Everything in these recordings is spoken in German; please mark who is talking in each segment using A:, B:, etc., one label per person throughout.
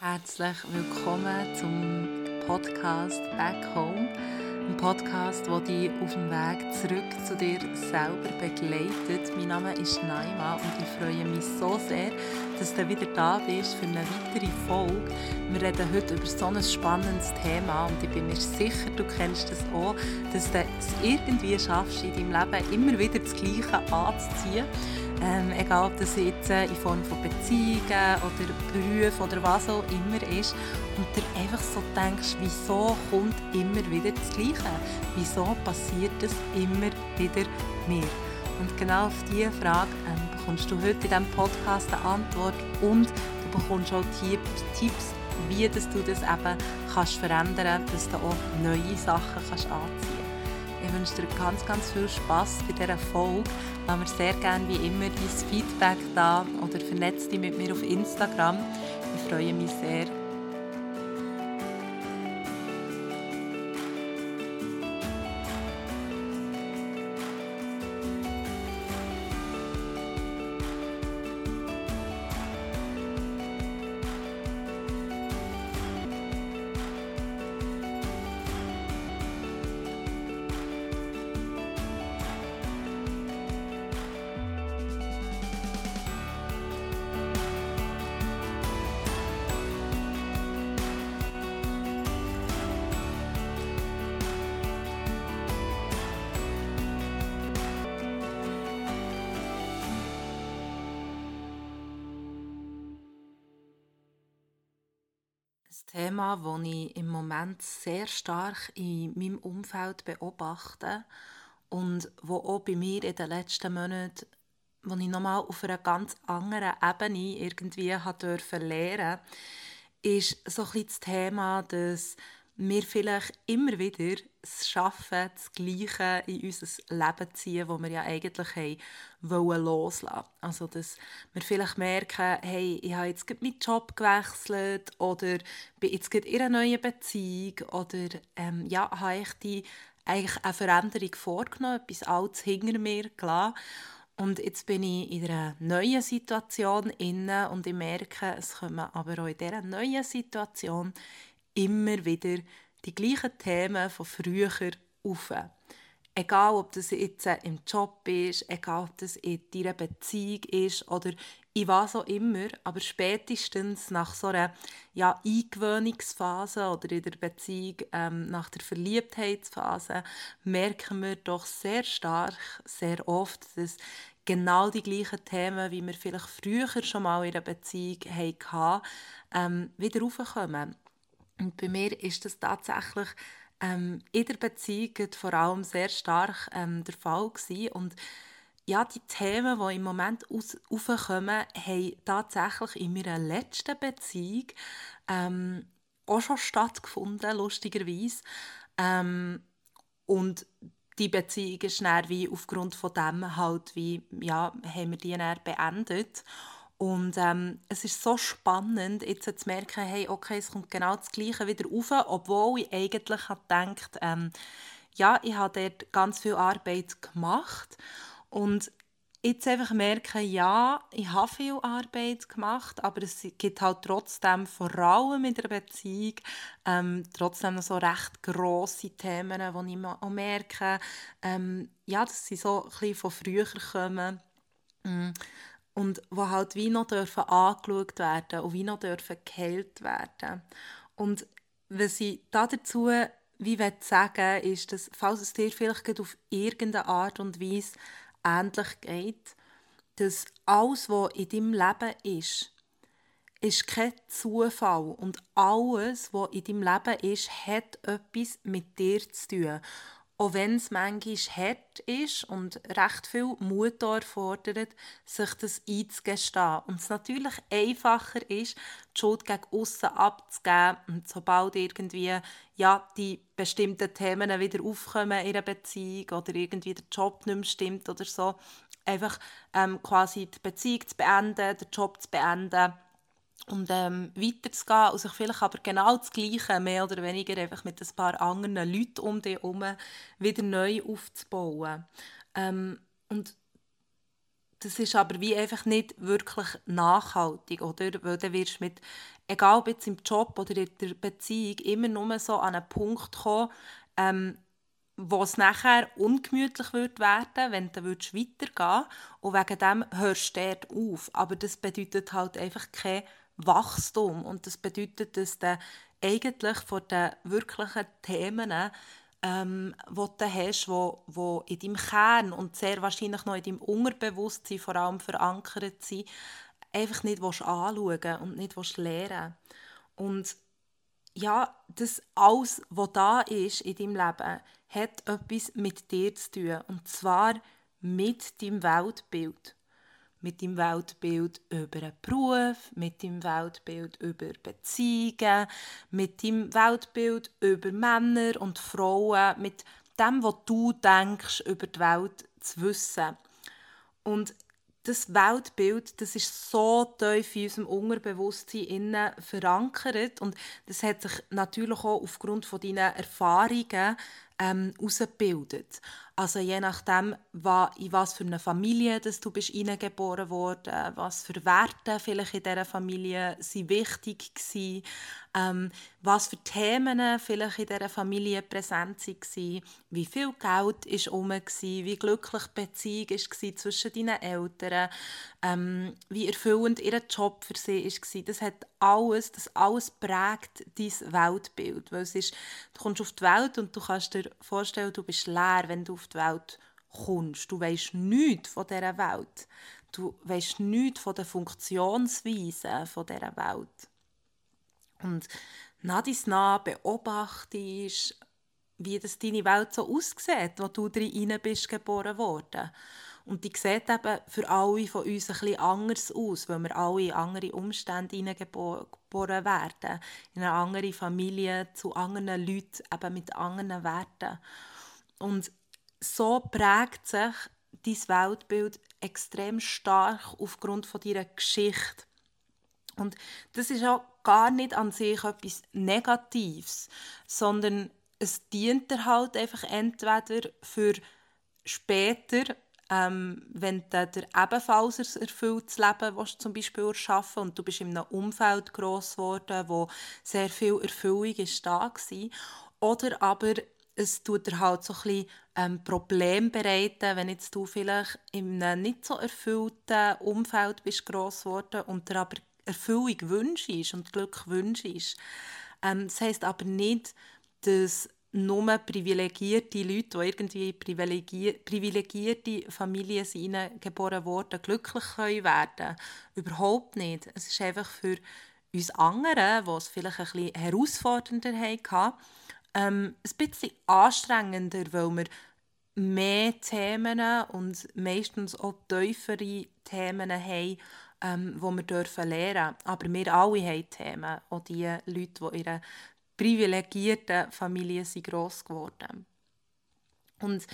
A: Herzlich willkommen zum Podcast Back Home. Ein Podcast, der dich auf dem Weg zurück zu dir selber begleitet. Mein Name ist Naima und ich freue mich so sehr, dass du wieder da bist für eine weitere Folge. Wir reden heute über so ein spannendes Thema und ich bin mir sicher, du kennst das auch, dass du es irgendwie schaffst, in deinem Leben immer wieder das Gleiche anzuziehen ähm, egal ob das jetzt in Form von Beziehungen oder Berufen oder was auch immer ist. Und du einfach so denkst, wieso kommt immer wieder das Gleiche? Wieso passiert das immer wieder mehr? Und genau auf diese Frage ähm, bekommst du heute in diesem Podcast eine Antwort und du bekommst auch Tipps, wie dass du das eben kannst verändern kannst, dass du auch neue Sachen kannst anziehen ich wünsche dir ganz, ganz viel Spass bei dieser Folge. Lass mir sehr gerne wie immer dein Feedback da oder vernetze dich mit mir auf Instagram. Ich freue mich sehr. Thema, das ich im Moment sehr stark in meinem Umfeld beobachte und wo auch bei mir in den letzten Monaten, wo ich nochmal auf einer ganz anderen Ebene irgendwie durfte lernen, ist so ein das Thema, dass wir vielleicht immer wieder es schaffen, das Gleiche in unser Leben ziehen, das wir ja eigentlich haben wollen loslassen. Also, dass wir vielleicht merken, hey, ich habe jetzt gerade meinen Job gewechselt oder bin jetzt gerade in einer neuen Beziehung oder ähm, ja, habe ich die eigentlich eine Veränderung vorgenommen, etwas Altes hinter mir gelassen. Und jetzt bin ich in einer neuen Situation inne und ich merke, es kommen aber auch in dieser neuen Situation immer wieder die gleichen Themen von früher auf. Egal, ob das jetzt im Job ist, egal, ob das in deiner Beziehung ist oder in was auch immer, aber spätestens nach so einer ja, Eingewöhnungsphase oder in der Beziehung ähm, nach der Verliebtheitsphase merken wir doch sehr stark, sehr oft, dass genau die gleichen Themen, wie wir vielleicht früher schon mal in einer Beziehung hatten, ähm, wieder aufkommen. Und bei mir ist das tatsächlich ähm, in der Beziehung vor allem sehr stark ähm, der Fall gewesen. Und ja, die Themen, die im Moment aufkommen, haben tatsächlich in meiner letzten Beziehung ähm, auch schon stattgefunden, lustigerweise. Ähm, und die Beziehung ist dann wie aufgrund von dem halt wie, ja, haben wir die dann beendet. Und ähm, es ist so spannend, jetzt zu merken, hey, okay, es kommt genau das Gleiche wieder rauf, obwohl ich eigentlich gedacht ähm, ja, ich habe dort ganz viel Arbeit gemacht und jetzt einfach merken, ja, ich habe viel Arbeit gemacht, aber es gibt halt trotzdem, vor allem in der Beziehung, ähm, trotzdem noch so recht grosse Themen, wo ich auch merke, ähm, ja, dass sie so ein bisschen von früher kommen. Und die halt wie noch dürfen angeschaut werden und wie noch dürfen geheilt werden. Und was ich dazu wie sagen ist, dass, falls es dir vielleicht auf irgendeine Art und Weise ähnlich geht, dass alles, was in deinem Leben ist, ist kein Zufall und alles, was in deinem Leben ist, hat etwas mit dir zu tun auch wenn es manchmal hart ist und recht viel Mut erfordert, sich das einzugestehen. Und es natürlich einfacher ist, die Schuld gegen außen abzugeben und sobald irgendwie ja, die bestimmten Themen wieder aufkommen in einer Beziehung oder irgendwie der Job nicht mehr stimmt oder so, einfach ähm, quasi die Beziehung zu beenden, den Job zu beenden und ähm, weiterzugehen und sich vielleicht aber genau das Gleiche, mehr oder weniger einfach mit ein paar anderen Leuten um dich herum wieder neu aufzubauen. Ähm, und das ist aber wie einfach nicht wirklich nachhaltig, oder? Weil dann wirst du mit, egal ob jetzt im Job oder in der Beziehung, immer nur so an einen Punkt kommen, ähm, wo es nachher ungemütlich wird werden, wenn du weitergehen und wegen dem hörst du dort auf. Aber das bedeutet halt einfach kein Wachstum. Und das bedeutet, dass du eigentlich von den wirklichen Themen ähm, die du hast, die, die in deinem Kern und sehr wahrscheinlich noch in deinem Unterbewusstsein vor allem verankert sind, einfach nicht anschauen und nicht lernen. Und ja, das alles, was da ist in deinem Leben, hat etwas mit dir zu tun. Und zwar mit deinem Weltbild mit dem Weltbild über einen Beruf, mit dem Weltbild über Beziehungen, mit dem Weltbild über Männer und Frauen, mit dem, was du denkst, über die Welt zu wissen. Und das Weltbild, das ist so tief in unserem Unterbewusstsein verankert und das hat sich natürlich auch aufgrund von deinen Erfahrungen ähm, ausgebildet. Also je nachdem, in was für eine Familie dass du bist hineingeboren worden, was für Werte vielleicht in dieser Familie sind wichtig waren, ähm, was für Themen vielleicht in dieser Familie präsent waren, wie viel Geld war rum, wie glücklich die Beziehung war zwischen deinen Eltern, ähm, wie erfüllend ihr Job für sie war. Das hat alles, das alles prägt dein Weltbild. Weil es ist, du kommst auf die Welt und du kannst dir vorstellen, du bist leer, wenn du auf die Welt kommst. Du weißt nichts von dieser Welt. Du weißt nichts von der Funktionsweise von dieser Welt. Und nach dies nach beobachtest, wie das deine Welt so aussieht, wo du drin bist geboren worden. Und die sieht eben für alle von uns ein bisschen anders aus, weil wir alle in andere Umstände hineingeboren werden. In eine andere Familie, zu anderen Leuten, eben mit anderen Werten. Und so prägt sich dein Weltbild extrem stark aufgrund von deiner Geschichte. Und das ist auch gar nicht an sich etwas Negatives, sondern es dient dir halt einfach entweder für später, ähm, wenn du dir ebenfalls ein erfülltes Leben willst, zum Beispiel erschaffen und du bist in einem Umfeld gross geworden, wo sehr viel Erfüllung ist da war. Oder aber es tut dir halt so ein bisschen ähm, Problem bereiten, wenn jetzt du vielleicht in einem nicht so erfüllten Umfeld bist gross geworden und dir aber Erfüllung wünschst und Glück wünschst. Ähm, das heisst aber nicht, dass nur privilegierte Leute, die irgendwie privilegier privilegierte Familien sind, geboren wurden, glücklich können werden Überhaupt nicht. Es ist einfach für uns anderen, die es vielleicht ein bisschen herausfordernder hatten, ähm, ein bisschen anstrengender, weil wir mehr Themen und meistens auch tiefere Themen haben, ähm, die wir lernen dürfen. Aber wir alle haben Themen, auch die Leute, die in einer privilegierten Familie sind gross geworden Und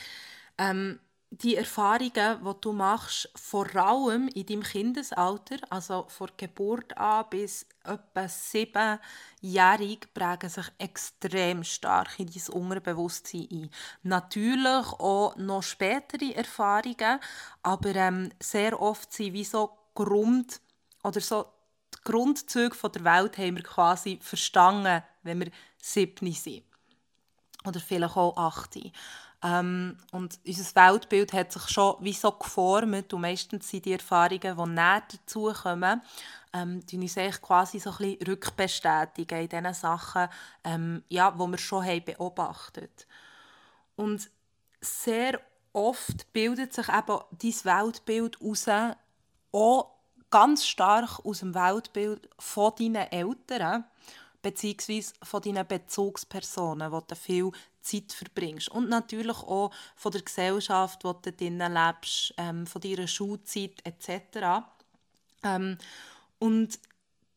A: ähm, die Erfahrungen, die du machst, vor allem in deinem Kindesalter, also von Geburt an bis etwa siebenjährig, prägen sich extrem stark in dein Unterbewusstsein ein. Natürlich auch noch spätere Erfahrungen, aber ähm, sehr oft sind wie so Grund oder so die Grundzüge der Welt haben wir quasi verstanden, wenn wir sieben sind. Oder vielleicht auch acht. Ähm, und unser Weltbild hat sich schon wie so geformt und meistens sind die Erfahrungen, die näher dazukommen, ähm, die uns quasi so ein rückbestätigen in den Sachen, ähm, ja, die wir schon haben beobachtet Und sehr oft bildet sich eben dein Weltbild heraus, auch ganz stark aus dem Weltbild von deinen Eltern bzw. von deinen Bezugspersonen, wo du viel Zeit verbringst. Und natürlich auch von der Gesellschaft, wo du drin lebst, ähm, von deiner Schulzeit etc. Ähm, und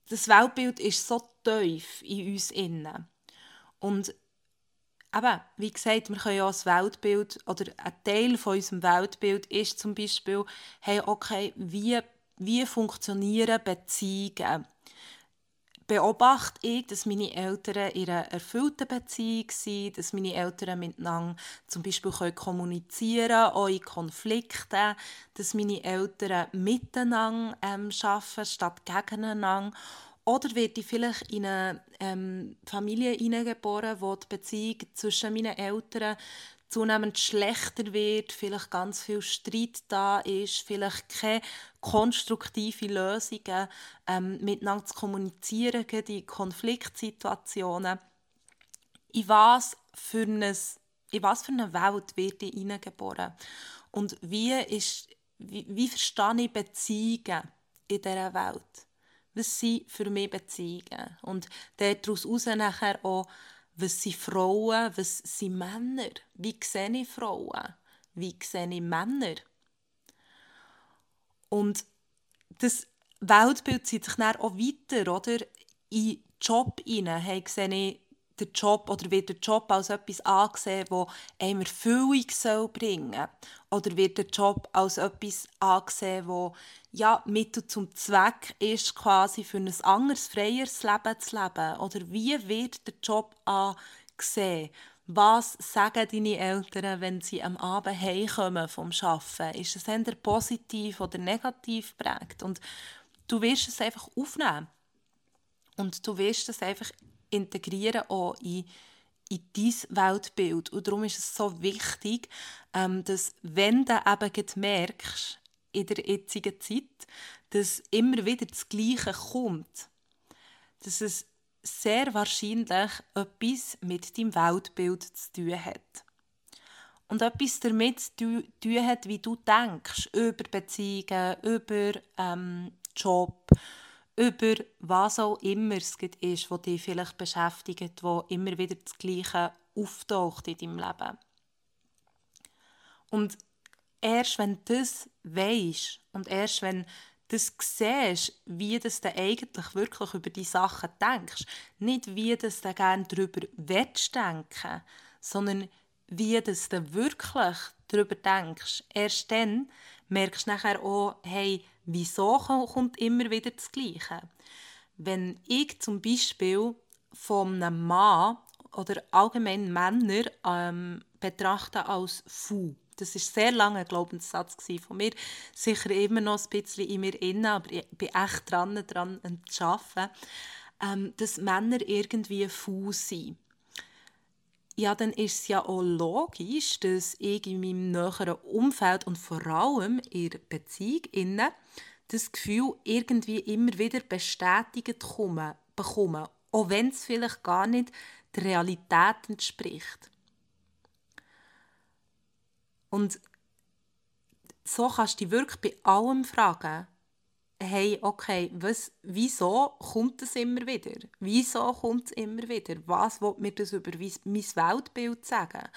A: das Weltbild ist so tief in uns innen. Und eben, wie gesagt, wir können ja das Weltbild, oder ein Teil von unserem Weltbild ist zum Beispiel, hey, okay, wie, wie funktionieren Beziehungen? beobachte ich, dass meine Eltern in einer erfüllten Beziehung sind, dass meine Eltern miteinander zum Beispiel kommunizieren können, auch in Konflikten, dass meine Eltern miteinander ähm, arbeiten statt gegeneinander. Oder werde ich vielleicht in eine ähm, Familie hineingeboren, wo die Beziehung zwischen meinen Eltern zunehmend schlechter wird, vielleicht ganz viel Streit da ist, vielleicht keine konstruktive Lösungen ähm, miteinander zu kommunizieren, die Konfliktsituationen. In was für, eine, in was für eine Welt werde ich hineingeboren? Und wie, ist, wie, wie verstehe ich Beziehungen in dieser Welt? Was sind für mich Beziehungen? Und daraus nachher auch was sind Frauen, was sind Männer? Wie sehe ich Frauen? Wie sehe ich Männer? Und das Weltbild zieht sich dann auch weiter, oder? In den Job hinein sehe ich der Job oder wird der Job als etwas angesehen, das einem Erfüllung soll bringen soll? Oder wird der Job als etwas angesehen, das ja, Mittel zum Zweck ist, quasi für ein anderes, freieres Leben zu leben? Oder wie wird der Job angesehen? Was sagen deine Eltern, wenn sie am Abend heimkommen vom Arbeiten? Ist es eher positiv oder negativ prägt? Und du wirst es einfach aufnehmen. Und du wirst es einfach integrieren auch in, in dein Weltbild. Und darum ist es so wichtig, ähm, dass wenn du eben merkst, in der jetzigen Zeit, dass immer wieder das Gleiche kommt, dass es sehr wahrscheinlich etwas mit deinem Weltbild zu tun hat. Und etwas damit zu tun hat, wie du denkst, über Beziehungen, über ähm, Job, über was auch immer es ist, was dich vielleicht beschäftigt, wo immer wieder das Gleiche auftaucht in deinem Leben. Und erst wenn du das weisst und erst wenn du siehst, wie du eigentlich wirklich über die Sachen denkst, nicht wie du gerne darüber willst denken, sondern wie du wirklich darüber denkst, erst dann merkst du nachher auch, hey, Wieso kommt immer wieder das Gleiche? Wenn ich zum Beispiel von einem Mann oder allgemein Männer ähm, betrachte als Fu, das ist sehr lange ein Glaubenssatz von mir, sicher immer noch ein bisschen in mir inne, aber ich bin echt dran, dran zu arbeiten, ähm, dass Männer irgendwie Fu sind ja, dann ist es ja auch logisch, dass ich in meinem näheren Umfeld und vor allem in der Beziehung innen das Gefühl irgendwie immer wieder bestätigt bekomme, auch wenn es vielleicht gar nicht der Realität entspricht. Und so kannst du dich wirklich bei allem fragen, hey, okay, was, wieso kommt es immer wieder? Wieso kommt es immer wieder? Was will mir das über mein Weltbild sagen?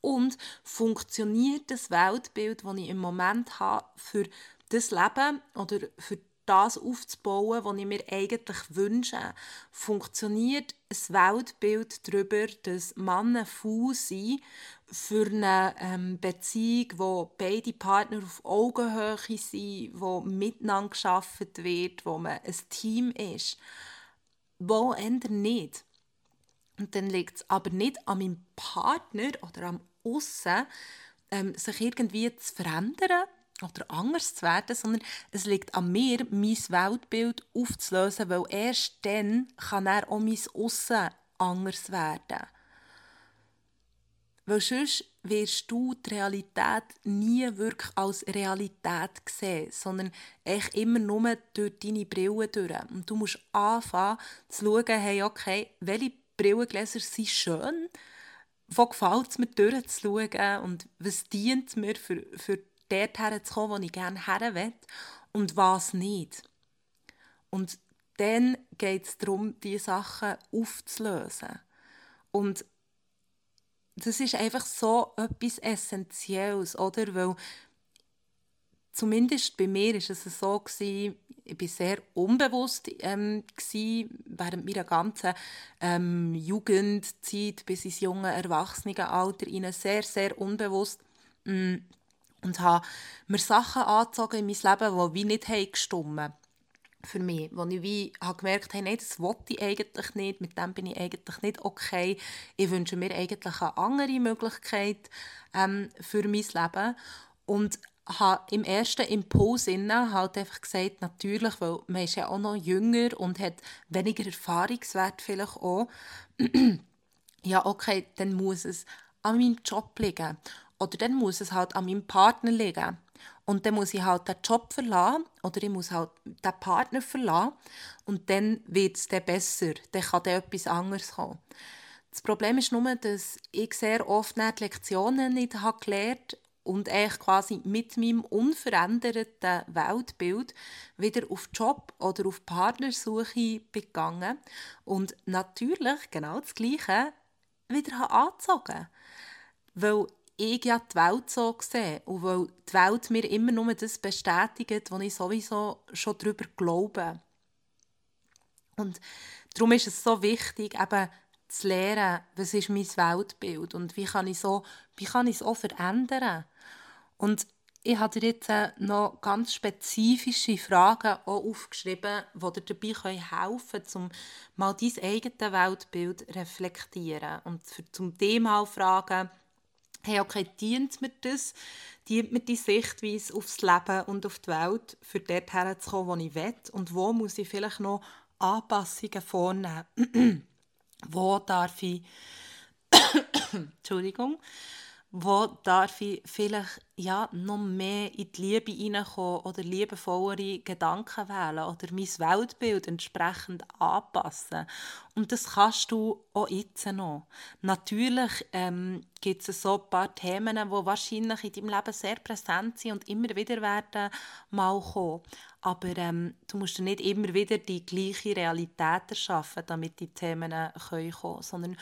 A: Und funktioniert das Weltbild, das ich im Moment habe, für das Leben oder für das aufzubauen, was ich mir eigentlich wünsche? Funktioniert ein Weltbild darüber, dass Männer faul sind für eine ähm, Beziehung, wo beide Partner auf Augenhöhe sind, wo miteinander geschaffen wird, wo man ein Team ist? Wo ändert nicht? Und dann liegt es aber nicht an meinem Partner oder am Aussen, ähm, sich irgendwie zu verändern oder anders zu werden, sondern es liegt an mir, mein Weltbild aufzulösen, weil erst dann kann er auch mein Aussen anders werden. Weil sonst wirst du die Realität nie wirklich als Realität sehen, sondern echt immer nur durch deine Brille durch. Und du musst anfangen zu schauen, hey, okay, welche Brillengläser sind schön, wo gefällt es mir durchzuschauen und was dient mir für, für dort herzukommen, wo ich gerne her will und was nicht. Und dann geht es darum, diese Sachen aufzulösen. Und das ist einfach so etwas Essentielles, oder? Weil zumindest bei mir war es so ich war sehr unbewusst ähm, während meiner ganzen ähm, Jugendzeit bis ins junge Erwachsenenalter sehr, sehr unbewusst. Mm und habe mir Sachen angezogen in mein Leben, die wie nicht gestimmt für mich, wo ich wie habe gemerkt habe, das wollte ich eigentlich nicht, mit dem bin ich eigentlich nicht okay. Ich wünsche mir eigentlich eine andere Möglichkeit ähm, für mein Leben. Und habe im ersten Impuls halt einfach gesagt, natürlich, weil man ist ja auch noch jünger und hat weniger Erfahrungswert vielleicht auch. ja, okay, dann muss es an meinem Job liegen. Oder dann muss es halt an meinem Partner liegen. Und dann muss ich halt den Job verlassen oder ich muss halt den Partner verlassen und dann wird es dann besser. Dann kann dann etwas anderes kommen. Das Problem ist nur, dass ich sehr oft nicht die Lektionen nicht habe gelernt und eigentlich quasi mit meinem unveränderten Weltbild wieder auf Job oder auf Partnersuche begangen und natürlich genau das Gleiche wieder habe angezogen. Weil ich ja die Welt so sehe und weil die Welt mir immer nur das bestätigt, was ich sowieso schon darüber glaube. Und darum ist es so wichtig, eben zu lernen, was ist mein Weltbild und wie kann ich, so, wie kann ich es auch verändern. Und ich habe dir jetzt äh, noch ganz spezifische Fragen aufgeschrieben, die dir dabei helfen können, um mal dein eigenes Weltbild zu reflektieren. Und zum Thema fragen, hey, okay, dient mir das? Dient mir die Sichtweise aufs Leben und auf die Welt, für dort herzukommen, wo ich will? Und wo muss ich vielleicht noch Anpassungen vornehmen? wo darf ich... Entschuldigung wo darf ich vielleicht ja, noch mehr in die Liebe hineinkommen oder liebevollere Gedanken wählen oder mein Weltbild entsprechend anpassen. Und das kannst du auch jetzt noch. Natürlich ähm, gibt es so ein paar Themen, die wahrscheinlich in deinem Leben sehr präsent sind und immer wieder werden mal kommen. Aber ähm, du musst nicht immer wieder die gleiche Realität erschaffen, damit die Themen kommen können, sondern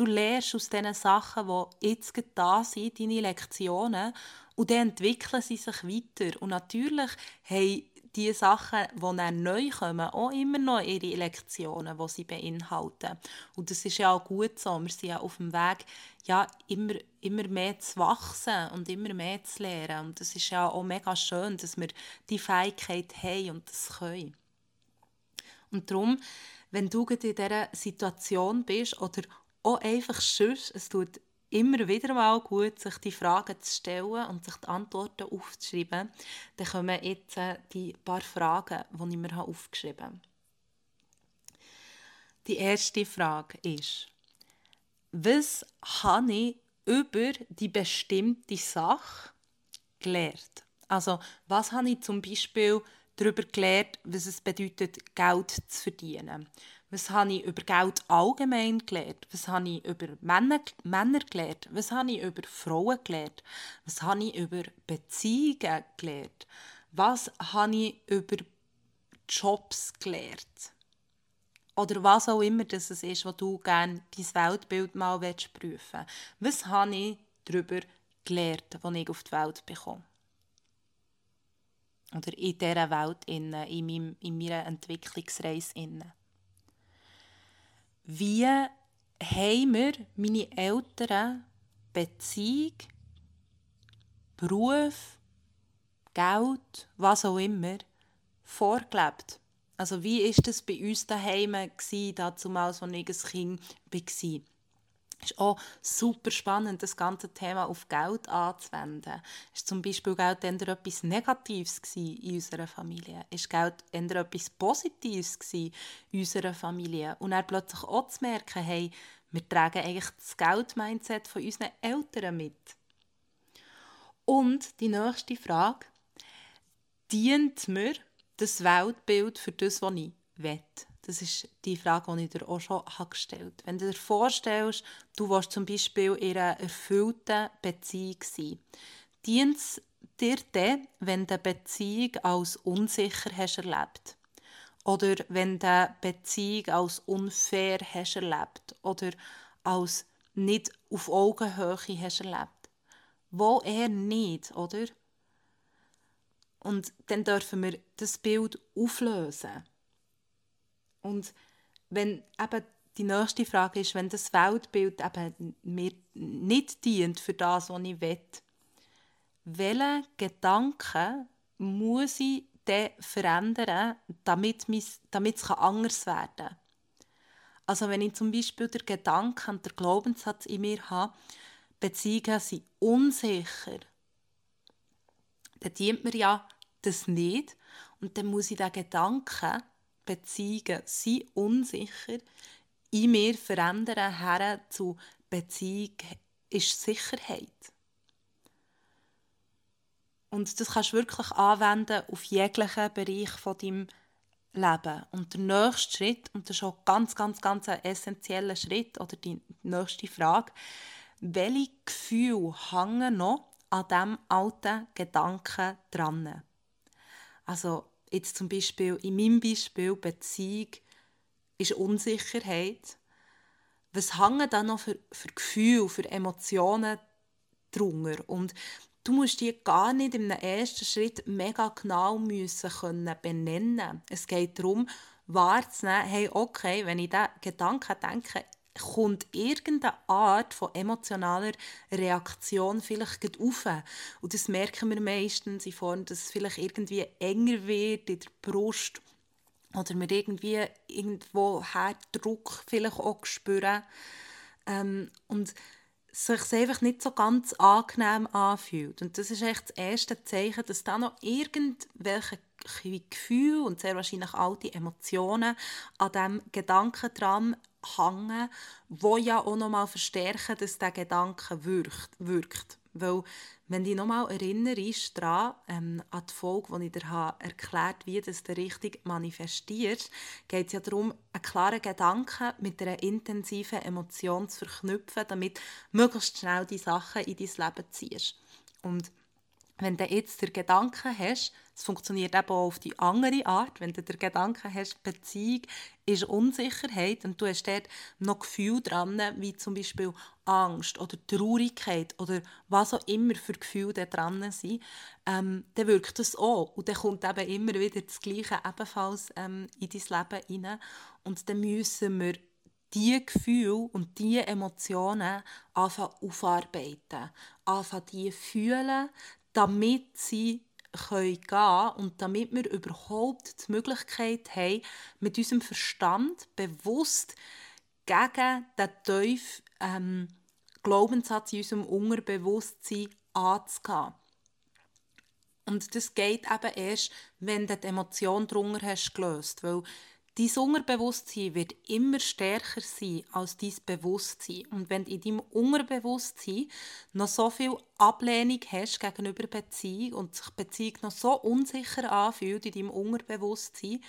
A: Du lernst aus diesen Sachen, die jetzt da sind, deine Lektionen, und dann entwickeln sie sich weiter. Und natürlich haben die Sachen, die dann neu kommen, auch immer noch ihre Lektionen, die sie beinhalten. Und das ist ja auch gut so. Wir sind ja auf dem Weg, ja, immer, immer mehr zu wachsen und immer mehr zu lernen. Und das ist ja auch mega schön, dass wir die Fähigkeit haben und das können. Und darum, wenn du in dieser Situation bist oder auch einfach sonst, es tut immer wieder mal gut, sich die Fragen zu stellen und sich die Antworten aufzuschreiben. Dann kommen jetzt äh, die paar Fragen, die ich mir aufgeschrieben habe. Die erste Frage ist, was habe ich über die bestimmte Sache gelernt? Also, was habe ich zum Beispiel darüber gelernt, was es bedeutet, Geld zu verdienen? Was habe ich über Geld allgemein gelernt? Was habe ich über Männer, Männer gelernt? Was habe ich über Frauen gelernt? Was habe ich über Beziehungen gelernt? Was habe ich über Jobs gelernt? Oder was auch immer das ist, was du gerne dein Weltbild mal prüfen willst. Was habe ich darüber gelernt, als ich auf die Welt bekomme? Oder in dieser Welt, in, in, meinem, in meiner Entwicklungsreise. Innen wie haben mir meine Eltern Beziehung, Beruf, Geld, was auch immer, vorgelebt. Also wie ist das bei uns daheim gsi, damals, als ich ein Kind war? Ist auch super spannend, das ganze Thema auf Geld anzuwenden. Ist zum Beispiel Geld eher etwas Negatives in unserer Familie? Ist Geld eher etwas Positives in unserer Familie? Und dann plötzlich auch zu merken, hey, wir tragen eigentlich das Geld-Mindset von unseren Eltern mit. Und die nächste Frage, dient mir das Weltbild für das, was ich will? Das ist die Frage, die ich dir auch schon gestellt habe. Wenn du dir vorstellst, du willst zum Beispiel in einer erfüllten Beziehung sein, dient es dir dann, wenn du Beziehung als unsicher hast erlebt oder wenn du Beziehung als unfair hast erlebt oder als nicht auf Augenhöhe hast erlebt. Wo eher nicht, oder? Und dann dürfen wir das Bild auflösen. Und wenn eben die nächste Frage ist, wenn das Weltbild eben mir nicht dient für das, was ich will, welche Gedanken muss ich dann verändern, damit, damit es anders werden kann. Also wenn ich zum Beispiel den Gedanken und den Glaubenssatz in mir habe, Beziehungen sind unsicher, dann dient mir ja das nicht. Und dann muss ich den Gedanken, Beziehungen sind unsicher, in mir verändern her zu Beziehung ist Sicherheit. Und das kannst du wirklich anwenden auf jeglichen Bereich von deinem Leben. Und der nächste Schritt, und das ist auch ganz, ganz, ganz ein essentieller Schritt, oder die nächste Frage, welche Gefühle hängen noch an diesem alten Gedanken dran? Also jetzt zum Beispiel, in meinem Beispiel, Beziehung ist Unsicherheit. Was hängen da noch für, für Gefühle, für Emotionen drunter? Und du musst die gar nicht im ersten Schritt mega genau müssen können benennen. Es geht darum, wahrzunehmen, hey, okay, wenn ich diesen Gedanken denke, kommt irgendeine Art von emotionaler Reaktion vielleicht auf. Und das merken wir meistens in Form, dass es vielleicht irgendwie enger wird in der Brust oder wir irgendwie irgendwo Druck vielleicht auch spüren. Ähm, und sich einfach nicht so ganz angenehm anfühlt. Und das ist echt das erste Zeichen, dass da noch irgendwelche Gefühle und sehr wahrscheinlich alte Emotionen an diesem Gedanken dran hängen, wo ja auch nochmal verstärken, dass der Gedanke wirkt. wirkt. Weil, wenn du nochmal erinnerst daran, ähm, an die Folge, wo ich dir habe erklärt wie du das richtig manifestierst, geht es ja darum, einen klaren Gedanken mit einer intensiven Emotion zu verknüpfen, damit möglichst schnell die Sachen in dein Leben ziehst. Und wenn du jetzt den Gedanken hast, es funktioniert eben auch auf die andere Art, wenn du den Gedanken hast, Beziehung ist Unsicherheit und du hast dort noch Gefühle dran, wie zum Beispiel Angst oder Traurigkeit oder was auch immer für Gefühle da dran sind, ähm, dann wirkt das auch. Und dann kommt eben immer wieder das Gleiche ebenfalls ähm, in dein Leben rein. Und dann müssen wir diese Gefühle und diese Emotionen anfangen aufarbeiten, anfangen die fühlen, damit sie gehen können und damit wir überhaupt die Möglichkeit haben, mit unserem Verstand bewusst gegen den tiefen ähm, Glaubenssatz in unserem Unterbewusstsein anzugehen. Und das geht eben erst, wenn du die Emotion darunter hast gelöst. Weil Dein Unterbewusstsein wird immer stärker sein als dein Bewusstsein. Und wenn du in deinem Unterbewusstsein noch so viel Ablehnung hast gegenüber Beziehung und sich Beziehung noch so unsicher anfühlt in deinem Unterbewusstsein,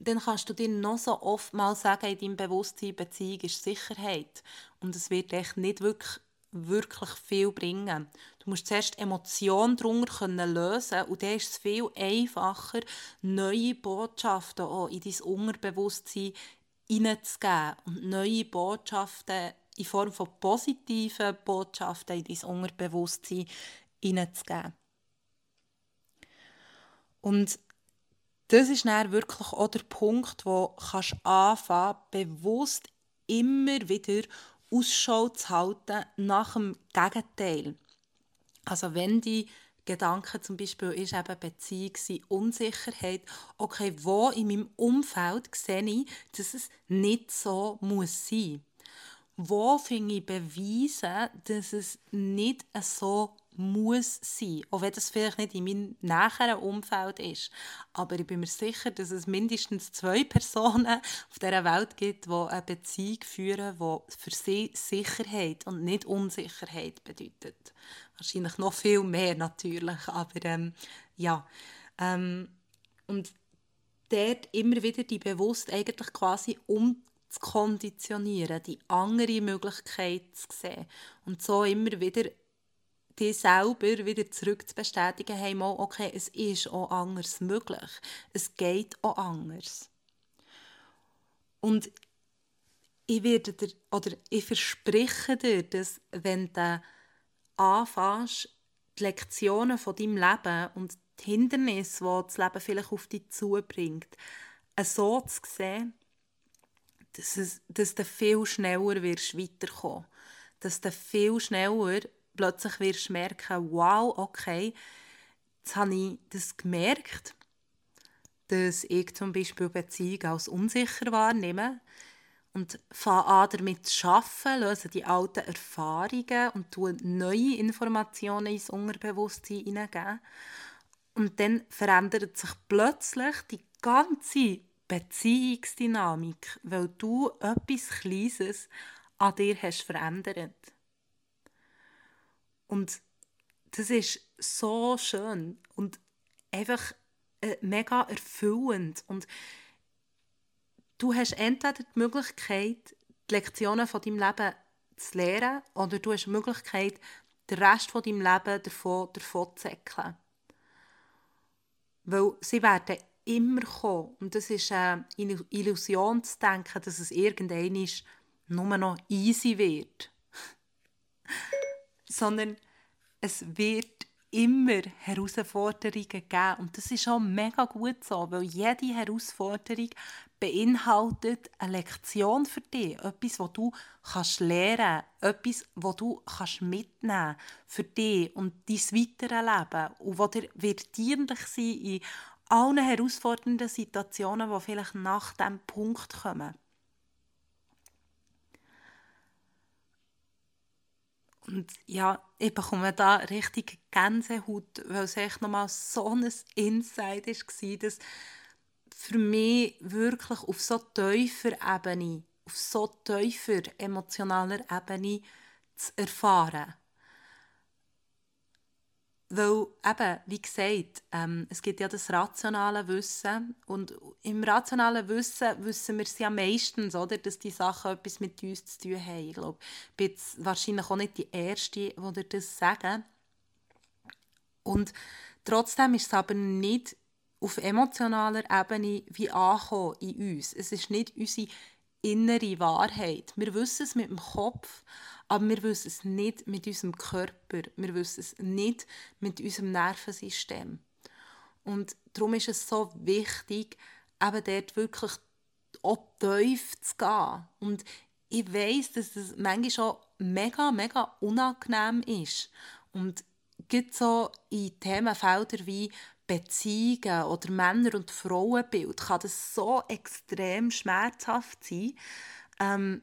A: dann kannst du dir noch so oft mal sagen in deinem Bewusstsein, Beziehung ist Sicherheit. Und es wird echt nicht wirklich wirklich viel bringen. Du musst zuerst Emotionen darunter können lösen und dann ist es viel einfacher, neue Botschaften auch in dein Unterbewusstsein hineinzugeben und neue Botschaften in Form von positiven Botschaften in dein Unterbewusstsein hineinzugeben. Und das ist dann wirklich auch der Punkt, wo du anfangen bewusst immer wieder Ausschau zu halten nach dem Gegenteil. Also wenn die Gedanke zum Beispiel ist eben Beziehung, Unsicherheit. Okay, wo in meinem Umfeld sehe ich, dass es nicht so muss sein. Wo finde ich Beweise, dass es nicht so muss sein, auch wenn das vielleicht nicht in meinem näheren Umfeld ist. Aber ich bin mir sicher, dass es mindestens zwei Personen auf dieser Welt gibt, die eine Beziehung führen, die für sie Sicherheit und nicht Unsicherheit bedeutet. Wahrscheinlich noch viel mehr natürlich, aber ähm, ja. Ähm, und dort immer wieder die bewusst eigentlich quasi um zu konditionieren, die andere Möglichkeit zu sehen und so immer wieder dich selber wieder zurück zu bestätigen, hey, mal, okay, es ist auch anders möglich. Es geht auch anders. Und ich werde dir, oder ich verspreche dir, dass wenn du anfängst, die Lektionen von deinem Leben und die Hindernisse, die das Leben vielleicht auf dich zubringt, so zu sehen, dass, es, dass du viel schneller wirst weiterkommen Dass du viel schneller plötzlich wirst du merken, wow, okay, jetzt habe ich das gemerkt dass ich zum Beispiel Beziehungen als unsicher wahrnehme und fange an, damit zu arbeiten, löse die alten Erfahrungen und tue neue Informationen ins Unterbewusstsein hineingeben. Und dann verändert sich plötzlich die ganze Beziehungsdynamik, weil du etwas Kleines an dir hast verändert. Und das ist so schön und einfach äh, mega erfüllend. Und du hast entweder die Möglichkeit, die Lektionen von deinem Leben zu lernen, oder du hast die Möglichkeit, den Rest von deinem Leben davon, davon zu säckeln. Weil sie werden immer kommen. Und das ist eine Illusion zu denken, dass es irgendwann nur noch easy wird. Sondern es wird immer Herausforderungen geben. Und das ist auch mega gut so, weil jede Herausforderung beinhaltet eine Lektion für dich. Etwas, was du kannst lernen kannst. Etwas, was du kannst mitnehmen für dich und dein weitere Leben. Und was dir wird dienlich sein in allen herausfordernden Situationen, die vielleicht nach diesem Punkt kommen. Und ja, ich bekomme da richtig Gänsehaut, weil es echt nochmal so ein Insight war, dass für mich wirklich auf so tiefer Ebene, auf so tiefer emotionaler Ebene zu erfahren. Weil eben, wie gesagt, ähm, es gibt ja das rationale Wissen und im rationalen Wissen wissen wir es ja meistens, oder, dass die Sachen etwas mit uns zu tun haben. Ich glaube, ich bin jetzt wahrscheinlich auch nicht die Erste, die das sagen. Und trotzdem ist es aber nicht auf emotionaler Ebene wie angekommen in uns. Es ist nicht unsere innere Wahrheit. Wir wissen es mit dem Kopf, aber wir wissen es nicht mit unserem Körper. Wir wissen es nicht mit unserem Nervensystem. Und darum ist es so wichtig, eben dort wirklich auch tief zu gehen. Und ich weiß, dass das manchmal schon mega, mega unangenehm ist. Und gibt so in Themenfeldern wie Beziehungen oder Männer- und Frauenbild kann das so extrem schmerzhaft sein, ähm,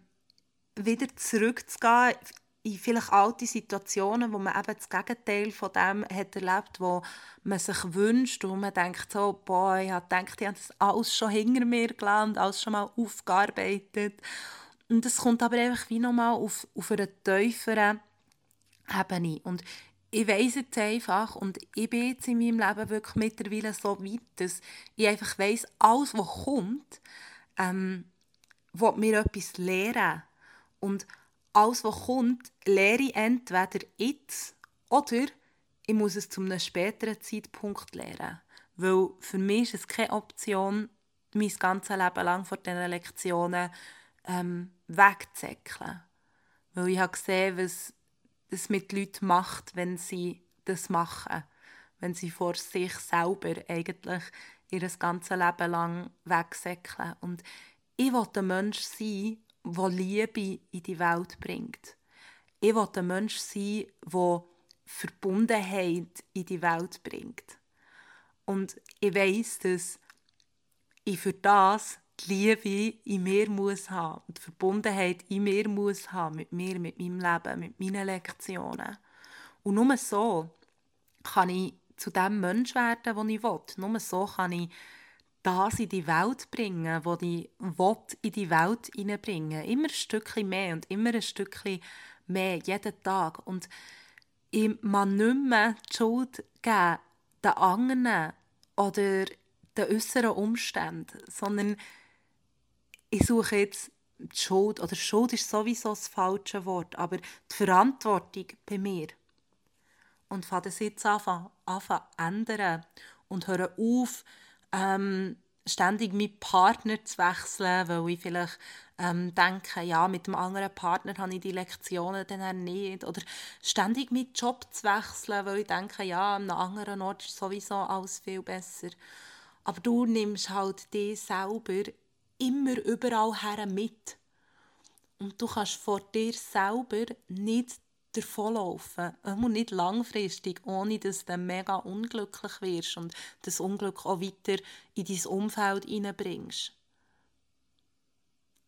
A: wieder zurückzugehen in vielleicht alte Situationen, wo man eben das Gegenteil von dem hat erlebt, wo man sich wünscht und man denkt so, boah, ich habe gedacht, ich habe das alles schon hinter mir gelassen, alles schon mal aufgearbeitet. Und es kommt aber einfach wie nochmal auf, auf einer tieferen Ebene. Und ich weiss jetzt einfach und ich bin jetzt in meinem Leben wirklich mittlerweile so weit, dass ich einfach weiss, alles, was kommt, ähm, will mir etwas lehren. Und alles, was kommt, lehre ich entweder jetzt oder ich muss es zu einem späteren Zeitpunkt lernen. Weil für mich ist es keine Option, mein ganzes Leben lang vor diesen Lektionen ähm, wegzuzäckeln. Weil ich habe gesehen, was das mit Leuten macht, wenn sie das machen. Wenn sie vor sich selber eigentlich ihr ganzes Leben lang wegsäckeln. Und ich will ein Mensch sein, der Liebe in die Welt bringt. Ich will ein Mensch sein, der Verbundenheit in die Welt bringt. Und ich weiß, dass ich für das die Liebe in mir muss haben und die Verbundenheit in mir muss haben mit mir, mit meinem Leben, mit meinen Lektionen. Und nur so kann ich zu dem Mensch werden, den ich will. Nur so kann ich das in die Welt bringen, was ich will, in die Welt hineinbringen Immer ein Stückchen mehr und immer ein Stückchen mehr, jeden Tag. Und ich kann nicht mehr die Schuld geben den anderen oder den äußeren Umständen, sondern ich suche jetzt die Schuld, oder Schuld ist sowieso das falsche Wort, aber die Verantwortung bei mir. Und fange das jetzt an, an zu ändern und höre auf, ähm, ständig meinen Partner zu wechseln, weil ich vielleicht ähm, denke, ja, mit dem anderen Partner habe ich die Lektionen dann nicht. Oder ständig meinen Job zu wechseln, weil ich denke, ja, an einem anderen Ort ist sowieso alles viel besser. Aber du nimmst halt dich selber immer überall her mit. Und du kannst vor dir selber nicht davonlaufen. Auch nicht langfristig, ohne dass du mega unglücklich wirst und das Unglück auch weiter in dein Umfeld hineinbringst.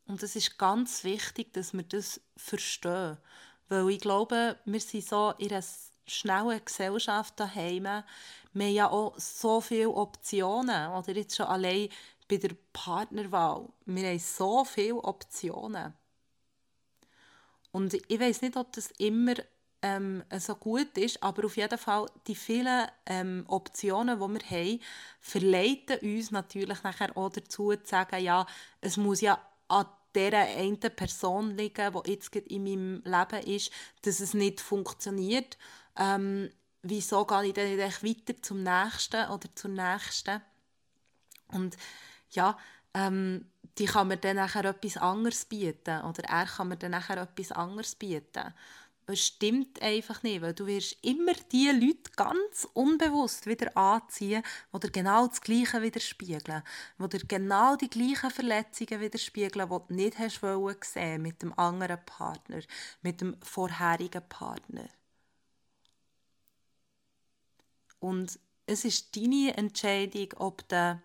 A: Und es ist ganz wichtig, dass wir das verstehen. Weil ich glaube, wir sind so in einer schnellen Gesellschaft daheim. Wir haben ja auch so viele Optionen. Oder jetzt schon allein bei der Partnerwahl. Wir haben so viele Optionen. Und ich weiß nicht, ob das immer ähm, so gut ist, aber auf jeden Fall die vielen ähm, Optionen, die wir haben, verleiten uns natürlich nachher auch dazu zu sagen, ja, es muss ja an dieser einen Person liegen, die jetzt in meinem Leben ist, dass es nicht funktioniert. Ähm, wieso gehe ich dann nicht weiter zum Nächsten oder zur Nächsten? Und ja, ähm, die kann mir dann nachher etwas anderes bieten oder er kann mir dann nachher etwas anderes bieten. Das stimmt einfach nicht, weil du wirst immer die Leute ganz unbewusst wieder anziehen, die dir genau das Gleiche widerspiegeln, die dir genau die gleichen Verletzungen widerspiegeln, die du nicht hast sehen mit dem anderen Partner, mit dem vorherigen Partner. Und es ist deine Entscheidung, ob du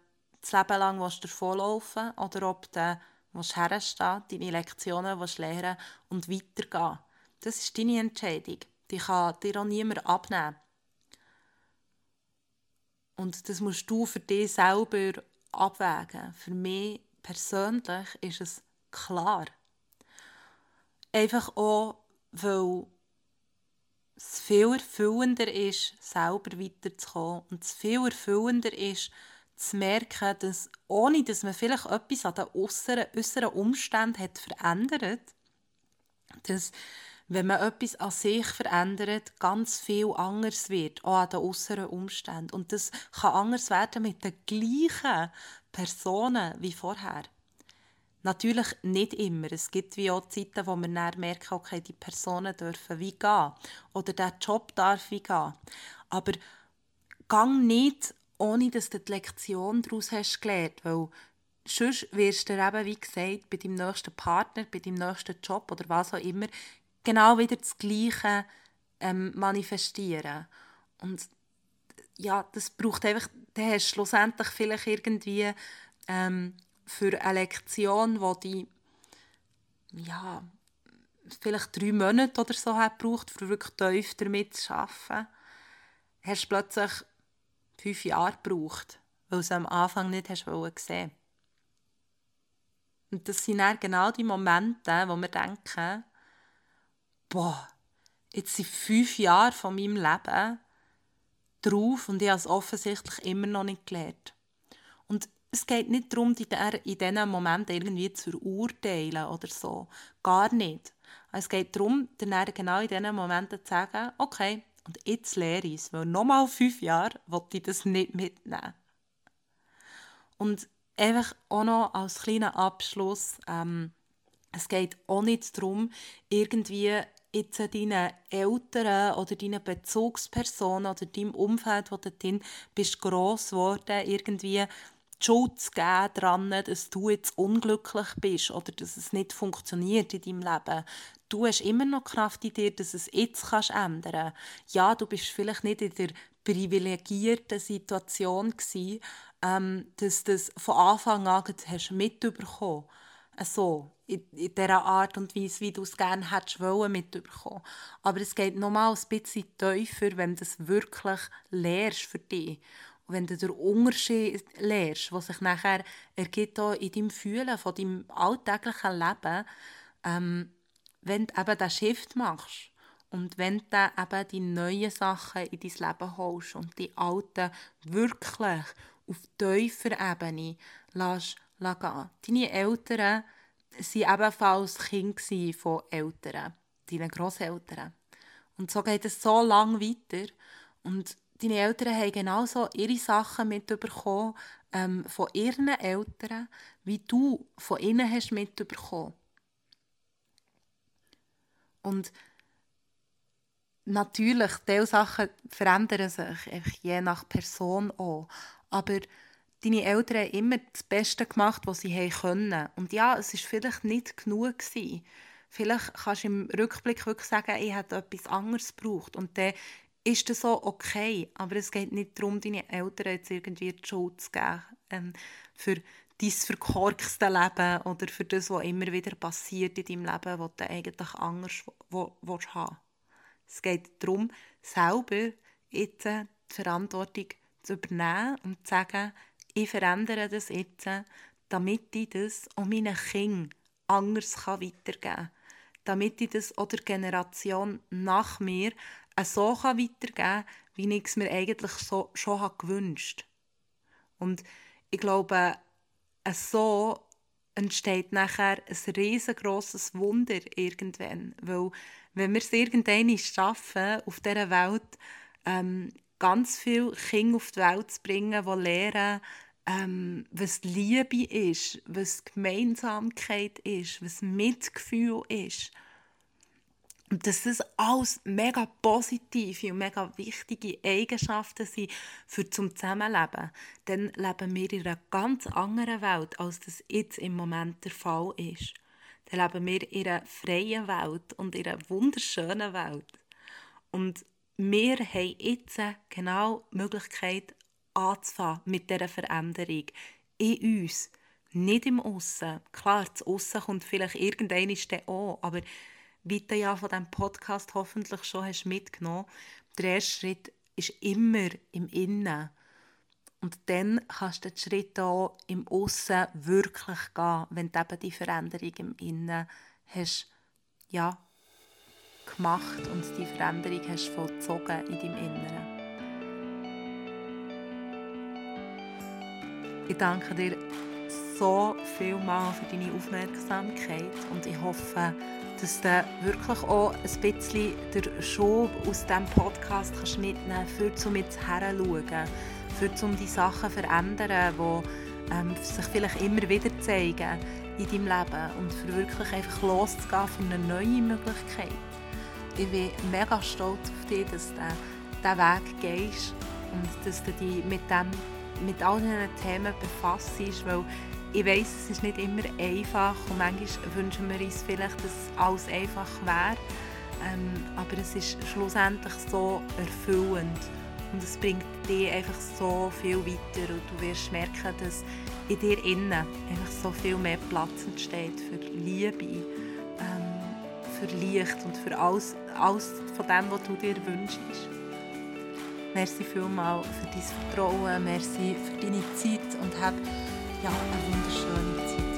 A: das Leben lang davonlaufen oder ob du herstehen deine Lektionen lernen und weitergehen. Das ist deine Entscheidung. Die kann dir auch niemand abnehmen. Und das musst du für dich selber abwägen. Für mich persönlich ist es klar. Einfach auch, weil es viel erfüllender ist, selber weiterzukommen und es viel erfüllender ist, zu merken, dass ohne dass man vielleicht etwas an den äußeren, äußeren Umständen hat verändert, dass wenn man etwas an sich verändert, ganz viel anders wird, auch an den äußeren Umständen. Und das kann anders werden mit den gleichen Personen wie vorher. Natürlich nicht immer. Es gibt wie auch Zeiten, wo man dann merkt, okay, die Personen dürfen wie gehen oder der Job darf wie gehen. Aber gang nicht ohne dass du die Lektion daraus hast gelernt, weil sonst wirst du eben, wie gesagt, bei deinem nächsten Partner, bei deinem nächsten Job oder was auch immer, genau wieder das Gleiche ähm, manifestieren. Und ja, das braucht einfach, dann hast du schlussendlich vielleicht irgendwie ähm, für eine Lektion, die die ja, vielleicht drei Monate oder so hat gebraucht, um wirklich tief damit zu arbeiten, hast du plötzlich fünf Jahre gebraucht, weil du es am Anfang nicht hast gesehen Und das sind dann genau die Momente, wo wir denken, boah, jetzt sind fünf Jahre von meinem Leben drauf und ich habe es offensichtlich immer noch nicht gelernt. Und es geht nicht darum, in diesen Momenten irgendwie zu urteilen oder so. Gar nicht. Es geht darum, dann genau in diesen Momenten zu sagen, okay, und jetzt lehre ich es, weil nochmal fünf Jahre wollte ich das nicht mitnehmen. Und einfach auch noch als kleiner Abschluss, ähm, es geht auch nicht darum, irgendwie jetzt deinen Eltern oder deinen Bezugspersonen oder deinem Umfeld, wo du drin bist, gross geworden, irgendwie die Schuld zu geben daran, dass du jetzt unglücklich bist oder dass es nicht funktioniert in deinem Leben du hast immer noch Kraft in dir, dass es jetzt kannst ändern Ja, du bist vielleicht nicht in der privilegierten Situation gewesen, ähm, dass das von Anfang an hast mitbekommen so in, in dieser Art und Weise, wie du es gerne hättest wollen, mitbekommen. Aber es geht nochmal ein bisschen tiefer, wenn du es wirklich lernst für dich. Und wenn du den Unterschied lernst, was sich nachher ergibt in deinem Fühlen von deinem alltäglichen Leben, ähm, wenn du eben den Shift machst und wenn du eben die neuen Sachen in dein Leben holst und die alten wirklich auf tiefer Ebene lässt, lässt gehen. Deine Eltern waren ebenfalls Kinder von Eltern, deinen Grosseltern. Und so geht es so lange weiter. Und deine Eltern haben genauso ihre Sachen mitbekommen ähm, von ihren Eltern, wie du von ihnen hast mitbekommen. Und natürlich, diese Sachen verändern sich, je nach Person auch. Aber deine Eltern haben immer das Beste gemacht, was sie können. Und ja, es war vielleicht nicht genug. Gewesen. vielleicht kannst du im Rückblick wirklich sagen, ich hätte etwas anderes gebraucht. Und dann ist das so okay. Aber es geht nicht darum, deine Eltern jetzt irgendwie die Schuld zu geben ähm, für dein verkorkste Leben oder für das, was immer wieder passiert in deinem Leben, was du eigentlich anders willst haben Es geht darum, selber jetzt die Verantwortung zu übernehmen und zu sagen, ich verändere das jetzt, damit ich das auch meinen Kindern anders weitergeben kann. Damit ich das auch der Generation nach mir so weitergeben kann, wie ich es mir eigentlich so, schon gewünscht habe. Und ich glaube, so entsteht nachher ein riesengroßes Wunder irgendwann. Weil, wenn wir es irgendwann schaffen, auf dieser Welt ähm, ganz viele Kinder auf die Welt zu bringen, die lernen, ähm, was Liebe ist, was Gemeinsamkeit ist, was Mitgefühl ist. Und dass das alles mega positive und mega wichtige Eigenschaften sind für zum Zusammenleben. Dann leben wir in einer ganz anderen Welt, als das jetzt im Moment der Fall ist. Dann leben wir in einer freien Welt und in einer wunderschönen Welt. Und wir haben jetzt genau die Möglichkeit, anzufangen mit dieser Veränderung in uns, nicht im Aussen. Klar, das Aussen kommt vielleicht irgendein auch, aber du ja von diesem Podcast hoffentlich schon hast mitgenommen der erste Schritt ist immer im Innen. Und dann kannst du den Schritt auch im Aussen wirklich gehen, wenn du eben die Veränderung im Innen hast, ja, gemacht und die Veränderung hast vollzogen in deinem Inneren. Ich danke dir so viel mal für deine Aufmerksamkeit und ich hoffe, dass du wirklich auch ein bisschen den Schub aus diesem Podcast kannst mitnehmen kannst, für zu mit herzuschauen, für um die Sachen zu verändern, die ähm, sich vielleicht immer wieder zeigen in deinem Leben und für wirklich einfach loszugehen für eine neue Möglichkeit. Ich bin mega stolz auf dich, dass du diesen Weg gehst und dass du dich mit, dem, mit all diesen Themen befasst, weil ich weiß, es ist nicht immer einfach und manchmal wünschen wir uns vielleicht, dass alles einfach wäre. Ähm, aber es ist schlussendlich so erfüllend und es bringt dich einfach so viel weiter und du wirst merken, dass in dir innen einfach so viel mehr Platz entsteht für Liebe, ähm, für Licht und für alles, alles von dem, was du dir wünschst. Merci vielmals für dein Vertrauen, merci für deine Zeit und hab ja, eine wunderschöne Zeit.